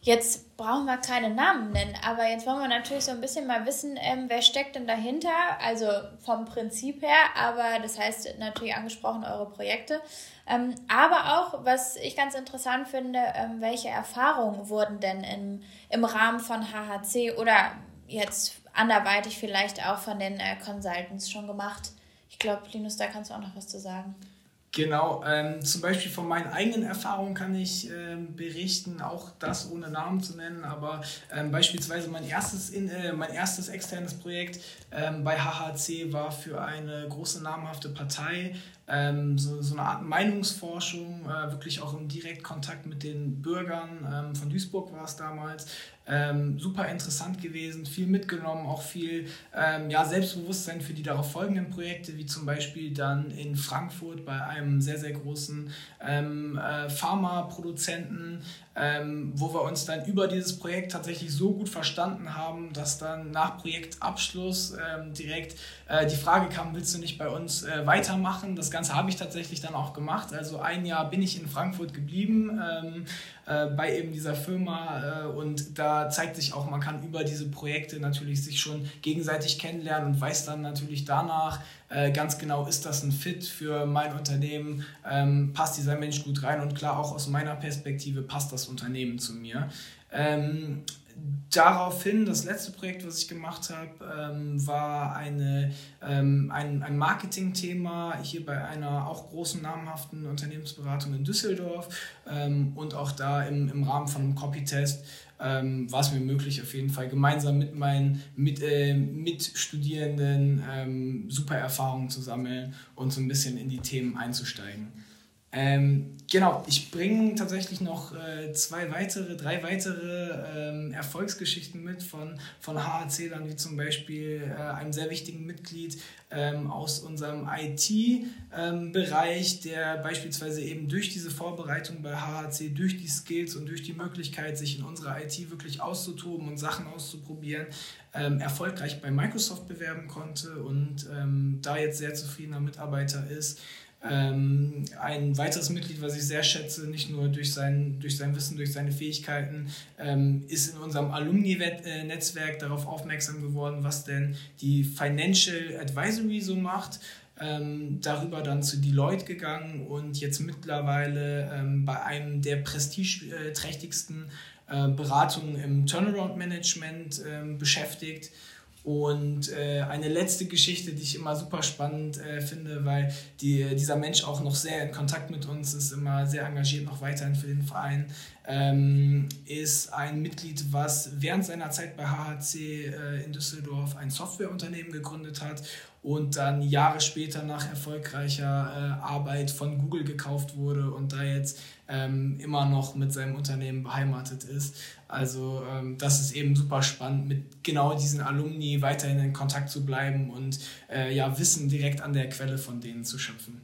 Jetzt brauchen wir keine Namen nennen, aber jetzt wollen wir natürlich so ein bisschen mal wissen, ähm, wer steckt denn dahinter, also vom Prinzip her, aber das heißt natürlich angesprochen eure Projekte, ähm, aber auch, was ich ganz interessant finde, ähm, welche Erfahrungen wurden denn im, im Rahmen von HHC oder jetzt anderweitig vielleicht auch von den äh, Consultants schon gemacht? Ich glaube, Linus, da kannst du auch noch was zu sagen. Genau, ähm, zum Beispiel von meinen eigenen Erfahrungen kann ich ähm, berichten, auch das ohne Namen zu nennen, aber ähm, beispielsweise mein erstes, in, äh, mein erstes externes Projekt ähm, bei HHC war für eine große namhafte Partei ähm, so, so eine Art Meinungsforschung, äh, wirklich auch im Direktkontakt mit den Bürgern ähm, von Duisburg war es damals. Ähm, super interessant gewesen, viel mitgenommen, auch viel ähm, ja, Selbstbewusstsein für die darauf folgenden Projekte, wie zum Beispiel dann in Frankfurt bei einem sehr, sehr großen ähm, äh, Pharmaproduzenten, ähm, wo wir uns dann über dieses Projekt tatsächlich so gut verstanden haben, dass dann nach Projektabschluss ähm, direkt äh, die Frage kam, willst du nicht bei uns äh, weitermachen? Das Ganze habe ich tatsächlich dann auch gemacht. Also ein Jahr bin ich in Frankfurt geblieben ähm, äh, bei eben dieser Firma äh, und da zeigt sich auch, man kann über diese Projekte natürlich sich schon gegenseitig kennenlernen und weiß dann natürlich danach äh, ganz genau, ist das ein Fit für mein Unternehmen, ähm, passt dieser Mensch gut rein und klar auch aus meiner Perspektive passt das Unternehmen zu mir. Ähm, daraufhin, das letzte Projekt, was ich gemacht habe, ähm, war eine, ähm, ein, ein Marketing-Thema hier bei einer auch großen namhaften Unternehmensberatung in Düsseldorf ähm, und auch da im, im Rahmen von einem Copy-Test ähm, war es mir möglich, auf jeden Fall gemeinsam mit meinen mit, äh, Mitstudierenden ähm, super Erfahrungen zu sammeln und so ein bisschen in die Themen einzusteigen. Ähm, genau, ich bringe tatsächlich noch äh, zwei weitere, drei weitere ähm, Erfolgsgeschichten mit von, von HAC-Lern, wie zum Beispiel äh, einem sehr wichtigen Mitglied ähm, aus unserem IT-Bereich, ähm, der beispielsweise eben durch diese Vorbereitung bei HHC, durch die Skills und durch die Möglichkeit, sich in unserer IT wirklich auszutoben und Sachen auszuprobieren, ähm, erfolgreich bei Microsoft bewerben konnte und ähm, da jetzt sehr zufriedener Mitarbeiter ist. Ähm, ein weiteres Mitglied, was ich sehr schätze, nicht nur durch sein, durch sein Wissen, durch seine Fähigkeiten, ähm, ist in unserem Alumni-Netzwerk darauf aufmerksam geworden, was denn die Financial Advisory so macht. Ähm, darüber dann zu Deloitte gegangen und jetzt mittlerweile ähm, bei einem der prestigeträchtigsten äh, Beratungen im Turnaround-Management äh, beschäftigt. Und äh, eine letzte Geschichte, die ich immer super spannend äh, finde, weil die, dieser Mensch auch noch sehr in Kontakt mit uns ist, immer sehr engagiert noch weiterhin für den Verein, ähm, ist ein Mitglied, was während seiner Zeit bei HHC äh, in Düsseldorf ein Softwareunternehmen gegründet hat und dann Jahre später nach erfolgreicher äh, Arbeit von Google gekauft wurde und da jetzt ähm, immer noch mit seinem Unternehmen beheimatet ist. Also ähm, das ist eben super spannend, mit genau diesen Alumni weiterhin in Kontakt zu bleiben und äh, ja, Wissen direkt an der Quelle von denen zu schöpfen.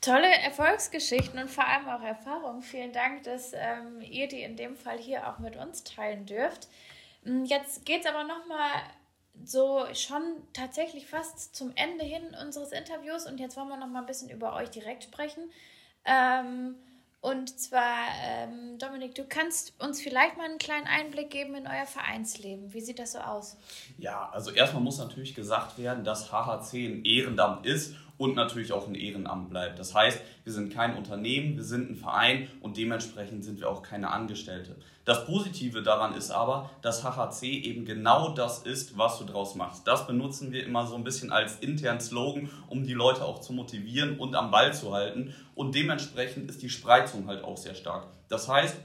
Tolle Erfolgsgeschichten und vor allem auch Erfahrungen. Vielen Dank, dass ähm, ihr die in dem Fall hier auch mit uns teilen dürft. Mm, jetzt geht es aber nochmal so schon tatsächlich fast zum Ende hin unseres Interviews und jetzt wollen wir nochmal ein bisschen über euch direkt sprechen. Ähm, und zwar, ähm, Dominik, du kannst uns vielleicht mal einen kleinen Einblick geben in euer Vereinsleben. Wie sieht das so aus? Ja, also erstmal muss natürlich gesagt werden, dass HHC ein Ehrenamt ist und natürlich auch ein Ehrenamt bleibt. Das heißt, wir sind kein Unternehmen, wir sind ein Verein und dementsprechend sind wir auch keine Angestellte. Das Positive daran ist aber, dass HHC eben genau das ist, was du draus machst. Das benutzen wir immer so ein bisschen als internen Slogan, um die Leute auch zu motivieren und am Ball zu halten. Und dementsprechend ist die Spreizung halt auch sehr stark. Das heißt,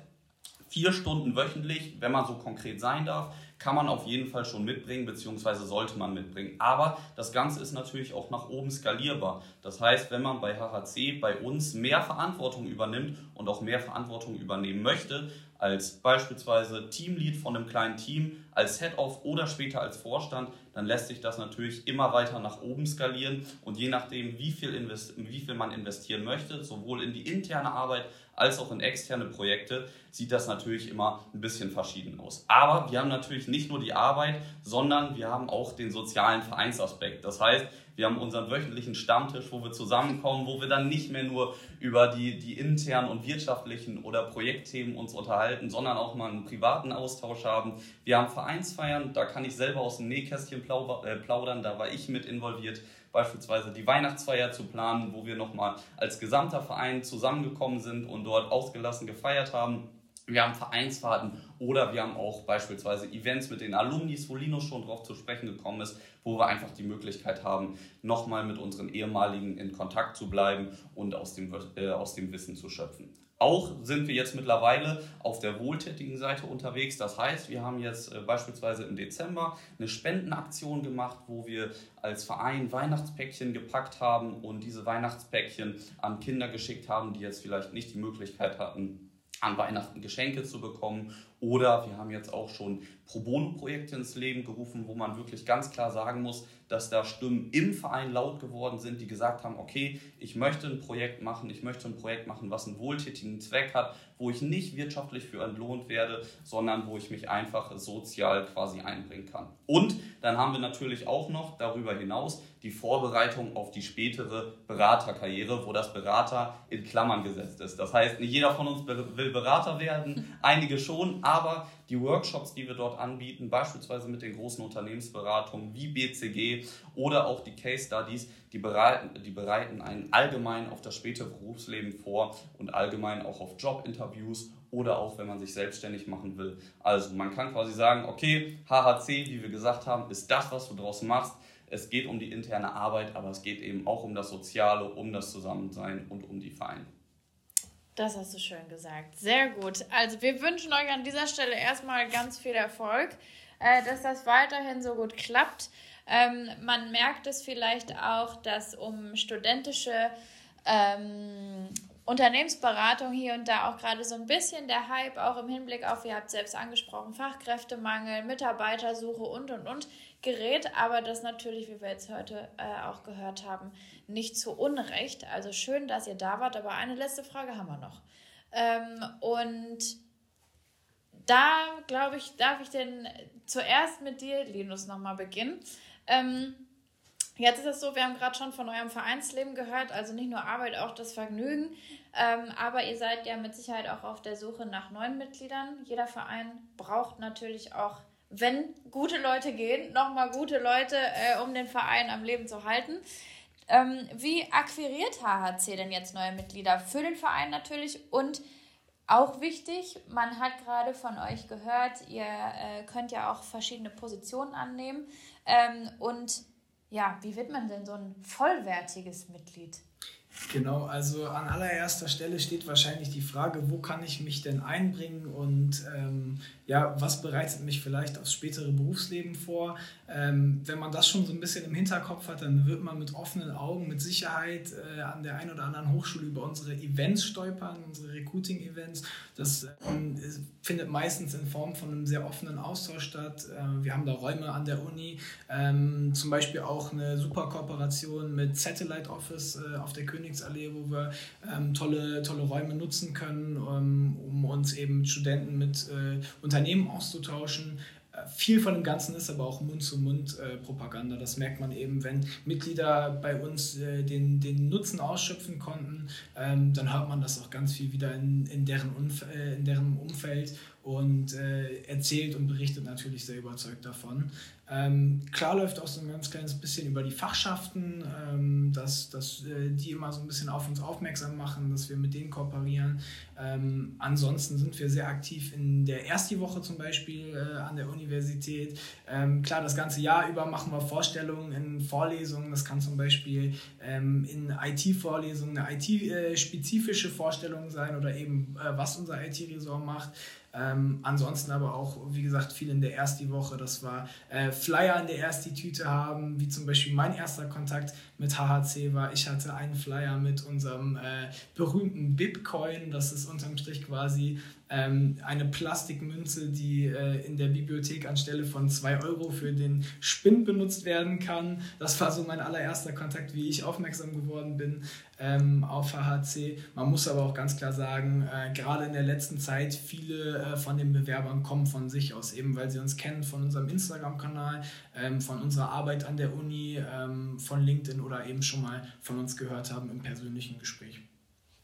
vier Stunden wöchentlich, wenn man so konkret sein darf, kann man auf jeden Fall schon mitbringen, beziehungsweise sollte man mitbringen. Aber das Ganze ist natürlich auch nach oben skalierbar. Das heißt, wenn man bei HHC bei uns mehr Verantwortung übernimmt und auch mehr Verantwortung übernehmen möchte, als beispielsweise Teamlead von einem kleinen Team, als Head-Off oder später als Vorstand, dann lässt sich das natürlich immer weiter nach oben skalieren und je nachdem, wie viel, invest wie viel man investieren möchte, sowohl in die interne Arbeit als auch in externe Projekte, sieht das natürlich immer ein bisschen verschieden aus. Aber wir haben natürlich nicht nur die Arbeit, sondern wir haben auch den sozialen Vereinsaspekt. Das heißt, wir haben unseren wöchentlichen Stammtisch, wo wir zusammenkommen, wo wir dann nicht mehr nur über die, die internen und wirtschaftlichen oder Projektthemen uns unterhalten, sondern auch mal einen privaten Austausch haben. Wir haben Vereinsfeiern, da kann ich selber aus dem Nähkästchen äh, plaudern, da war ich mit involviert beispielsweise die Weihnachtsfeier zu planen, wo wir nochmal als gesamter Verein zusammengekommen sind und dort ausgelassen gefeiert haben. Wir haben Vereinsfahrten oder wir haben auch beispielsweise Events mit den Alumnis, wo Linus schon drauf zu sprechen gekommen ist, wo wir einfach die Möglichkeit haben, nochmal mit unseren ehemaligen in Kontakt zu bleiben und aus dem, äh, aus dem Wissen zu schöpfen. Auch sind wir jetzt mittlerweile auf der wohltätigen Seite unterwegs. Das heißt, wir haben jetzt äh, beispielsweise im Dezember eine Spendenaktion gemacht, wo wir als Verein Weihnachtspäckchen gepackt haben und diese Weihnachtspäckchen an Kinder geschickt haben, die jetzt vielleicht nicht die Möglichkeit hatten, an Weihnachten Geschenke zu bekommen. Oder wir haben jetzt auch schon Pro Bono-Projekte ins Leben gerufen, wo man wirklich ganz klar sagen muss, dass da Stimmen im Verein laut geworden sind, die gesagt haben, okay, ich möchte ein Projekt machen, ich möchte ein Projekt machen, was einen wohltätigen Zweck hat, wo ich nicht wirtschaftlich für entlohnt werde, sondern wo ich mich einfach sozial quasi einbringen kann. Und dann haben wir natürlich auch noch darüber hinaus die Vorbereitung auf die spätere Beraterkarriere, wo das Berater in Klammern gesetzt ist. Das heißt, nicht jeder von uns will Berater werden, [LAUGHS] einige schon, aber die Workshops, die wir dort anbieten, beispielsweise mit den großen Unternehmensberatungen wie BCG oder auch die Case Studies, die bereiten, die bereiten einen allgemein auf das spätere Berufsleben vor und allgemein auch auf Jobinterviews oder auch wenn man sich selbstständig machen will. Also man kann quasi sagen, okay, HHC, wie wir gesagt haben, ist das, was du draus machst. Es geht um die interne Arbeit, aber es geht eben auch um das Soziale, um das Zusammensein und um die Vereine. Das hast du schön gesagt. Sehr gut. Also wir wünschen euch an dieser Stelle erstmal ganz viel Erfolg, äh, dass das weiterhin so gut klappt. Ähm, man merkt es vielleicht auch, dass um studentische ähm, Unternehmensberatung hier und da auch gerade so ein bisschen der Hype, auch im Hinblick auf, ihr habt selbst angesprochen, Fachkräftemangel, Mitarbeitersuche und und und gerät, aber das natürlich, wie wir jetzt heute äh, auch gehört haben, nicht zu Unrecht. Also schön, dass ihr da wart, aber eine letzte Frage haben wir noch. Ähm, und da, glaube ich, darf ich denn zuerst mit dir, Linus, nochmal beginnen. Ähm, Jetzt ist es so, wir haben gerade schon von eurem Vereinsleben gehört, also nicht nur Arbeit, auch das Vergnügen. Ähm, aber ihr seid ja mit Sicherheit auch auf der Suche nach neuen Mitgliedern. Jeder Verein braucht natürlich auch, wenn gute Leute gehen, nochmal gute Leute, äh, um den Verein am Leben zu halten. Ähm, wie akquiriert HHC denn jetzt neue Mitglieder? Für den Verein natürlich und auch wichtig, man hat gerade von euch gehört, ihr äh, könnt ja auch verschiedene Positionen annehmen. Ähm, und ja, wie wird man denn so ein vollwertiges Mitglied? Genau, also an allererster Stelle steht wahrscheinlich die Frage, wo kann ich mich denn einbringen und ähm, ja, was bereitet mich vielleicht aufs spätere Berufsleben vor? Ähm, wenn man das schon so ein bisschen im Hinterkopf hat, dann wird man mit offenen Augen mit Sicherheit äh, an der einen oder anderen Hochschule über unsere Events stolpern, unsere Recruiting-Events. Das ähm, findet meistens in Form von einem sehr offenen Austausch statt. Äh, wir haben da Räume an der Uni, ähm, zum Beispiel auch eine super Kooperation mit Satellite Office äh, auf der Königsallee, wo wir ähm, tolle, tolle Räume nutzen können, ähm, um uns eben mit Studenten mit äh, Unternehmen auszutauschen. Äh, viel von dem Ganzen ist aber auch Mund-zu-Mund-Propaganda. Das merkt man eben, wenn Mitglieder bei uns äh, den, den Nutzen ausschöpfen konnten, ähm, dann hört man das auch ganz viel wieder in, in, deren, Umf äh, in deren Umfeld und äh, erzählt und berichtet natürlich sehr überzeugt davon. Ähm, klar läuft auch so ein ganz kleines bisschen über die Fachschaften, ähm, dass, dass äh, die immer so ein bisschen auf uns aufmerksam machen, dass wir mit denen kooperieren. Ähm, ansonsten sind wir sehr aktiv in der Ersti-Woche zum Beispiel äh, an der Universität. Ähm, klar, das ganze Jahr über machen wir Vorstellungen in Vorlesungen. Das kann zum Beispiel ähm, in IT-Vorlesungen eine IT-spezifische Vorstellung sein oder eben äh, was unser IT-Resort macht. Ähm, ansonsten aber auch, wie gesagt, viel in der Ersti-Woche. Das war äh, Flyer in der Ersti-Tüte haben, wie zum Beispiel mein erster Kontakt mit HHC war. Ich hatte einen Flyer mit unserem äh, berühmten Bitcoin. Das ist unterm Strich quasi ähm, eine Plastikmünze, die äh, in der Bibliothek anstelle von 2 Euro für den Spind benutzt werden kann. Das war so mein allererster Kontakt, wie ich aufmerksam geworden bin ähm, auf HHC. Man muss aber auch ganz klar sagen, äh, gerade in der letzten Zeit, viele äh, von den Bewerbern kommen von sich aus, eben weil sie uns kennen von unserem Instagram-Kanal, ähm, von unserer Arbeit an der Uni, ähm, von LinkedIn oder eben schon mal von uns gehört haben im persönlichen Gespräch.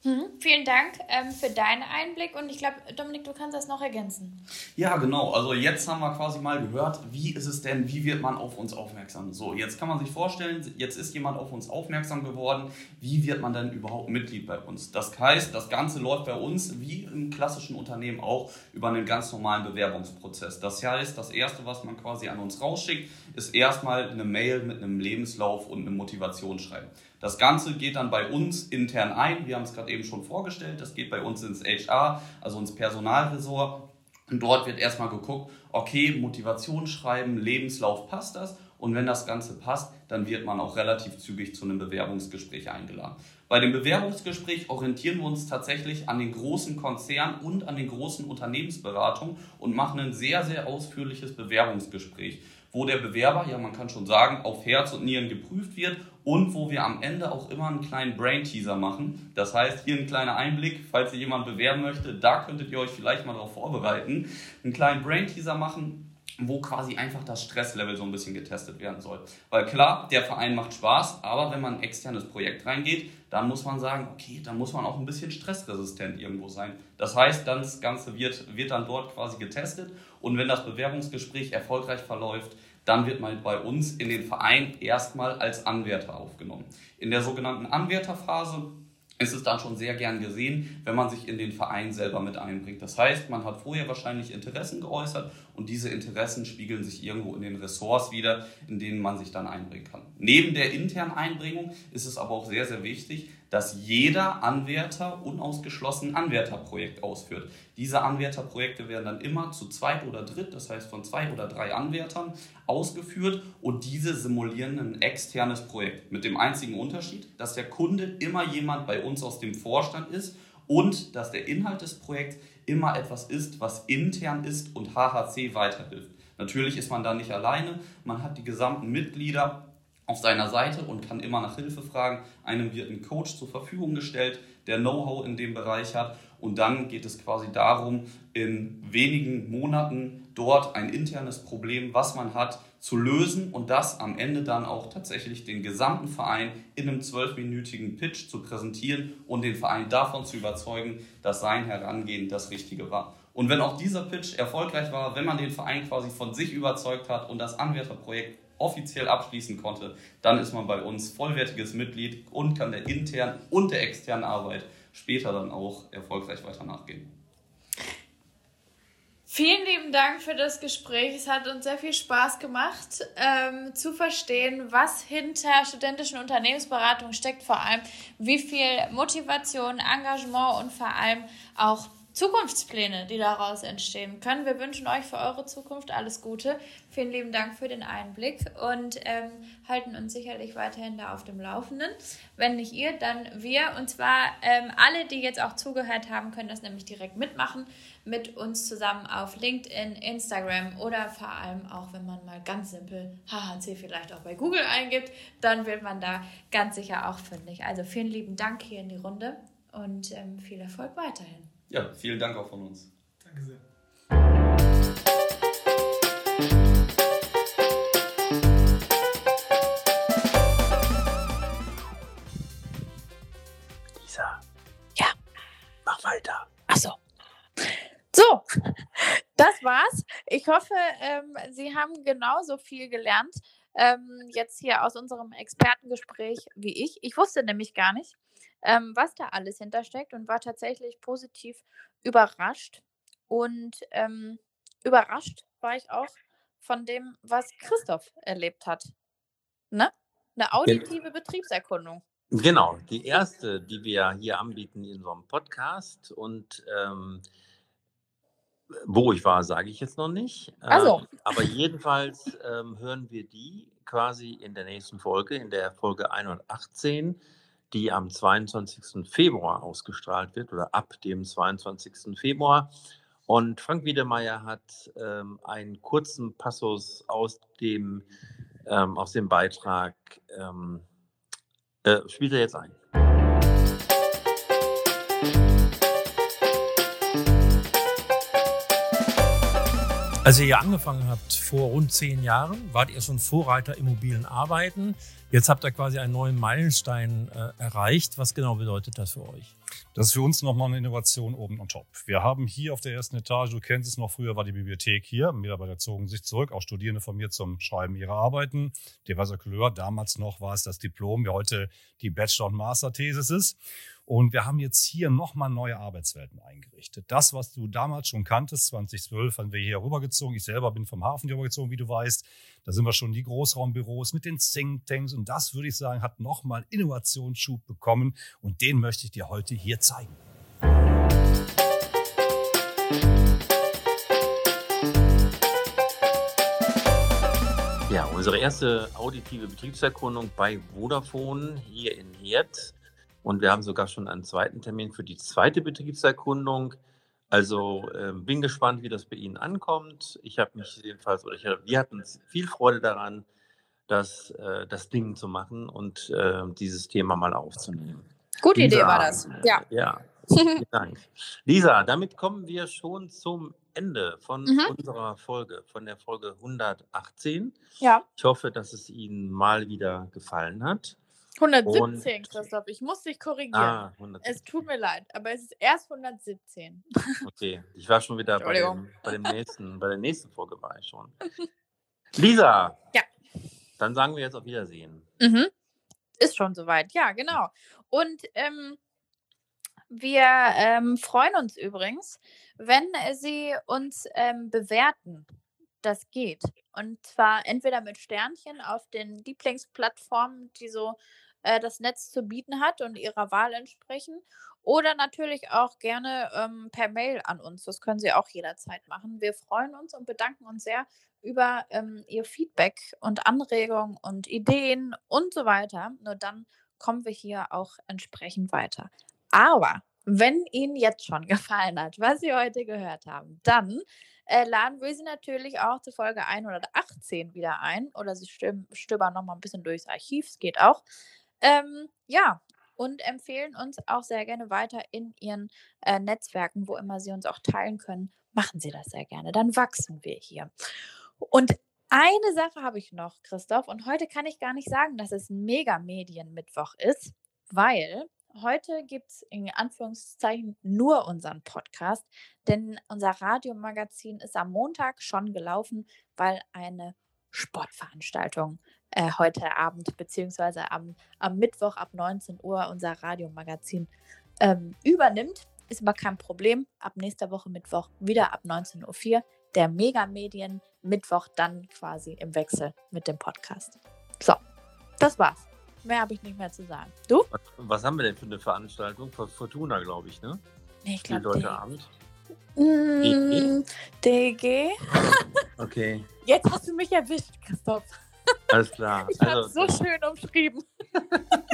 Mhm, vielen Dank ähm, für deinen Einblick und ich glaube, Dominik, du kannst das noch ergänzen. Ja, genau. Also jetzt haben wir quasi mal gehört, wie ist es denn, wie wird man auf uns aufmerksam? So, jetzt kann man sich vorstellen, jetzt ist jemand auf uns aufmerksam geworden. Wie wird man denn überhaupt Mitglied bei uns? Das heißt, das Ganze läuft bei uns wie im klassischen Unternehmen auch über einen ganz normalen Bewerbungsprozess. Das heißt, das Erste, was man quasi an uns rausschickt, ist erstmal eine Mail mit einem Lebenslauf und einem Motivationsschreiben. Das Ganze geht dann bei uns intern ein. Wir haben es gerade eben schon vorgestellt. Das geht bei uns ins HR, also ins Personalresort. Und dort wird erstmal geguckt, okay, Motivationsschreiben, Lebenslauf, passt das? Und wenn das Ganze passt, dann wird man auch relativ zügig zu einem Bewerbungsgespräch eingeladen. Bei dem Bewerbungsgespräch orientieren wir uns tatsächlich an den großen Konzernen und an den großen Unternehmensberatungen und machen ein sehr, sehr ausführliches Bewerbungsgespräch wo der Bewerber, ja man kann schon sagen, auf Herz und Nieren geprüft wird und wo wir am Ende auch immer einen kleinen Brain-Teaser machen. Das heißt, hier ein kleiner Einblick, falls ihr jemanden bewerben möchte, da könntet ihr euch vielleicht mal darauf vorbereiten. Einen kleinen Brain-Teaser machen, wo quasi einfach das Stresslevel so ein bisschen getestet werden soll. Weil klar, der Verein macht Spaß, aber wenn man ein externes Projekt reingeht, dann muss man sagen, okay, dann muss man auch ein bisschen stressresistent irgendwo sein. Das heißt, dann das Ganze wird, wird dann dort quasi getestet und wenn das Bewerbungsgespräch erfolgreich verläuft, dann wird man bei uns in den Verein erstmal als Anwärter aufgenommen. In der sogenannten Anwärterphase ist es dann schon sehr gern gesehen, wenn man sich in den Verein selber mit einbringt. Das heißt, man hat vorher wahrscheinlich Interessen geäußert und diese Interessen spiegeln sich irgendwo in den Ressorts wieder, in denen man sich dann einbringen kann. Neben der internen Einbringung ist es aber auch sehr, sehr wichtig, dass jeder Anwärter unausgeschlossen ein Anwärterprojekt ausführt. Diese Anwärterprojekte werden dann immer zu zweit oder dritt, das heißt von zwei oder drei Anwärtern, ausgeführt und diese simulieren ein externes Projekt. Mit dem einzigen Unterschied, dass der Kunde immer jemand bei uns aus dem Vorstand ist und dass der Inhalt des Projekts immer etwas ist, was intern ist und HHC weiterhilft. Natürlich ist man da nicht alleine, man hat die gesamten Mitglieder auf seiner Seite und kann immer nach Hilfe fragen. Einem wird ein Coach zur Verfügung gestellt, der Know-how in dem Bereich hat. Und dann geht es quasi darum, in wenigen Monaten dort ein internes Problem, was man hat, zu lösen und das am Ende dann auch tatsächlich den gesamten Verein in einem zwölfminütigen Pitch zu präsentieren und den Verein davon zu überzeugen, dass sein Herangehen das Richtige war. Und wenn auch dieser Pitch erfolgreich war, wenn man den Verein quasi von sich überzeugt hat und das Anwärterprojekt offiziell abschließen konnte, dann ist man bei uns vollwertiges Mitglied und kann der internen und der externen Arbeit später dann auch erfolgreich weiter nachgehen. Vielen lieben Dank für das Gespräch. Es hat uns sehr viel Spaß gemacht, ähm, zu verstehen, was hinter studentischen Unternehmensberatung steckt, vor allem wie viel Motivation, Engagement und vor allem auch Zukunftspläne, die daraus entstehen können. Wir wünschen euch für eure Zukunft alles Gute. Vielen lieben Dank für den Einblick und ähm, halten uns sicherlich weiterhin da auf dem Laufenden. Wenn nicht ihr, dann wir. Und zwar ähm, alle, die jetzt auch zugehört haben, können das nämlich direkt mitmachen mit uns zusammen auf LinkedIn, Instagram oder vor allem auch, wenn man mal ganz simpel HHC vielleicht auch bei Google eingibt, dann wird man da ganz sicher auch fündig. Also vielen lieben Dank hier in die Runde und ähm, viel Erfolg weiterhin. Ja, vielen Dank auch von uns. Danke sehr. Ich hoffe, ähm, Sie haben genauso viel gelernt ähm, jetzt hier aus unserem Expertengespräch wie ich. Ich wusste nämlich gar nicht, ähm, was da alles hintersteckt und war tatsächlich positiv überrascht. Und ähm, überrascht war ich auch von dem, was Christoph erlebt hat. Ne? Eine auditive Betriebserkundung. Genau, die erste, die wir hier anbieten in einem Podcast. Und ähm, wo ich war, sage ich jetzt noch nicht. Also. Aber jedenfalls ähm, hören wir die quasi in der nächsten Folge, in der Folge 118 die am 22. Februar ausgestrahlt wird oder ab dem 22. Februar. Und Frank Wiedemeyer hat ähm, einen kurzen Passus aus dem, ähm, aus dem Beitrag, ähm, äh, spielt er jetzt ein. Als ihr hier angefangen habt, vor rund zehn Jahren, wart ihr schon Vorreiter im mobilen Arbeiten. Jetzt habt ihr quasi einen neuen Meilenstein äh, erreicht. Was genau bedeutet das für euch? Das ist für uns nochmal eine Innovation oben on top. Wir haben hier auf der ersten Etage, du kennst es noch, früher war die Bibliothek hier. Mitarbeiter zogen sich zurück, auch Studierende von mir zum Schreiben ihrer Arbeiten. Diverser Couleur. Damals noch war es das Diplom, wie heute die Bachelor- und Master-Thesis ist. Und wir haben jetzt hier nochmal neue Arbeitswelten eingerichtet. Das, was du damals schon kanntest, 2012 haben wir hier rübergezogen. Ich selber bin vom Hafen hier rübergezogen, wie du weißt. Da sind wir schon die Großraumbüros mit den Thinktanks. Und das, würde ich sagen, hat nochmal Innovationsschub bekommen. Und den möchte ich dir heute hier zeigen. Ja, unsere erste auditive Betriebserkundung bei Vodafone hier in Herd und wir haben sogar schon einen zweiten Termin für die zweite Betriebserkundung. Also äh, bin gespannt, wie das bei Ihnen ankommt. Ich habe mich jedenfalls, oder ich, wir hatten viel Freude daran, das, äh, das Ding zu machen und äh, dieses Thema mal aufzunehmen. Gute Lisa, Idee war das. Ja. Ja, [LAUGHS] vielen Dank. Lisa, damit kommen wir schon zum Ende von Mhm. unserer Folge, von der Folge 118. Ja, Ich hoffe, dass es Ihnen mal wieder gefallen hat. 117, Und- Christoph. Ich muss dich korrigieren. Ah, 100. Es tut mir leid, aber es ist erst 117. Okay, ich war schon wieder bei dem, bei dem nächsten, bei der nächsten Folge war ich schon. Lisa. [LAUGHS] Ja. Dann sagen wir jetzt auf Wiedersehen. Mhm. Ist schon soweit, ja, genau. Und ähm, wir ähm, freuen uns übrigens, wenn Sie uns ähm, bewerten. Das geht. Und zwar entweder mit Sternchen auf den Lieblingsplattformen, die so äh, das Netz zu bieten hat und ihrer Wahl entsprechen. Oder natürlich auch gerne ähm, per Mail an uns. Das können Sie auch jederzeit machen. Wir freuen uns und bedanken uns sehr über ähm, Ihr Feedback und Anregungen und Ideen und so weiter. Nur dann kommen wir hier auch entsprechend weiter. Aber wenn Ihnen jetzt schon gefallen hat, was Sie heute gehört haben, dann äh, laden wir Sie natürlich auch zur Folge 118 wieder ein. Oder Sie stöb- stöbern noch mal ein bisschen durchs Archiv, es geht auch. Ähm, ja, und empfehlen uns auch sehr gerne weiter in Ihren äh, Netzwerken, wo immer Sie uns auch teilen können. Machen Sie das sehr gerne. Dann wachsen wir hier. Und eine Sache habe ich noch, Christoph, und heute kann ich gar nicht sagen, dass es ein Mega-Medien-Mittwoch ist, weil heute gibt es in Anführungszeichen nur unseren Podcast, denn unser Radiomagazin ist am Montag schon gelaufen, weil eine Sportveranstaltung äh, heute Abend beziehungsweise am, am Mittwoch ab 19 Uhr unser Radiomagazin ähm, übernimmt. Ist aber kein Problem. Ab nächster Woche Mittwoch wieder ab 19.04 Uhr der Megamedien Mittwoch dann quasi im Wechsel mit dem Podcast. So, das war's. Mehr habe ich nicht mehr zu sagen. Du? Was, was haben wir denn für eine Veranstaltung? Fortuna, glaube ich, ne? Nee, ich glaube heute Abend. Mm, DG. [LAUGHS] Okay, Jetzt hast du mich erwischt, Christoph. alles klar. [LAUGHS] Ich habe Also, so schön umschrieben. [LAUGHS]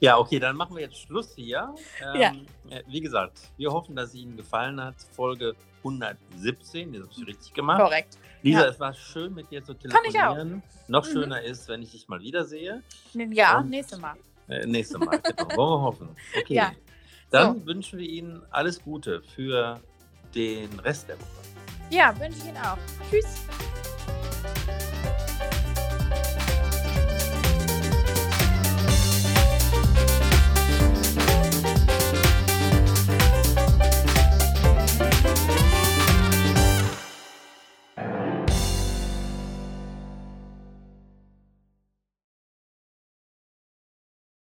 ja, okay, dann machen wir jetzt Schluss hier. Ähm, Ja. äh, Wie gesagt, wir hoffen, dass es Ihnen gefallen hat. Folge 117, das habe ich richtig gemacht. Korrekt. Lisa, Ja. es war schön, mit dir zu Fand ich auch. telefonieren. Noch Mhm. schöner ist, wenn ich dich mal wiedersehe. Ja, Und- nächstes Mal. Äh, nächstes Mal, [LAUGHS] genau. Wollen wir hoffen. Okay. Ja. Dann wünschen wir Ihnen alles Gute für den Rest der Woche. Ja, wünsche ich Ihnen auch. Tschüss.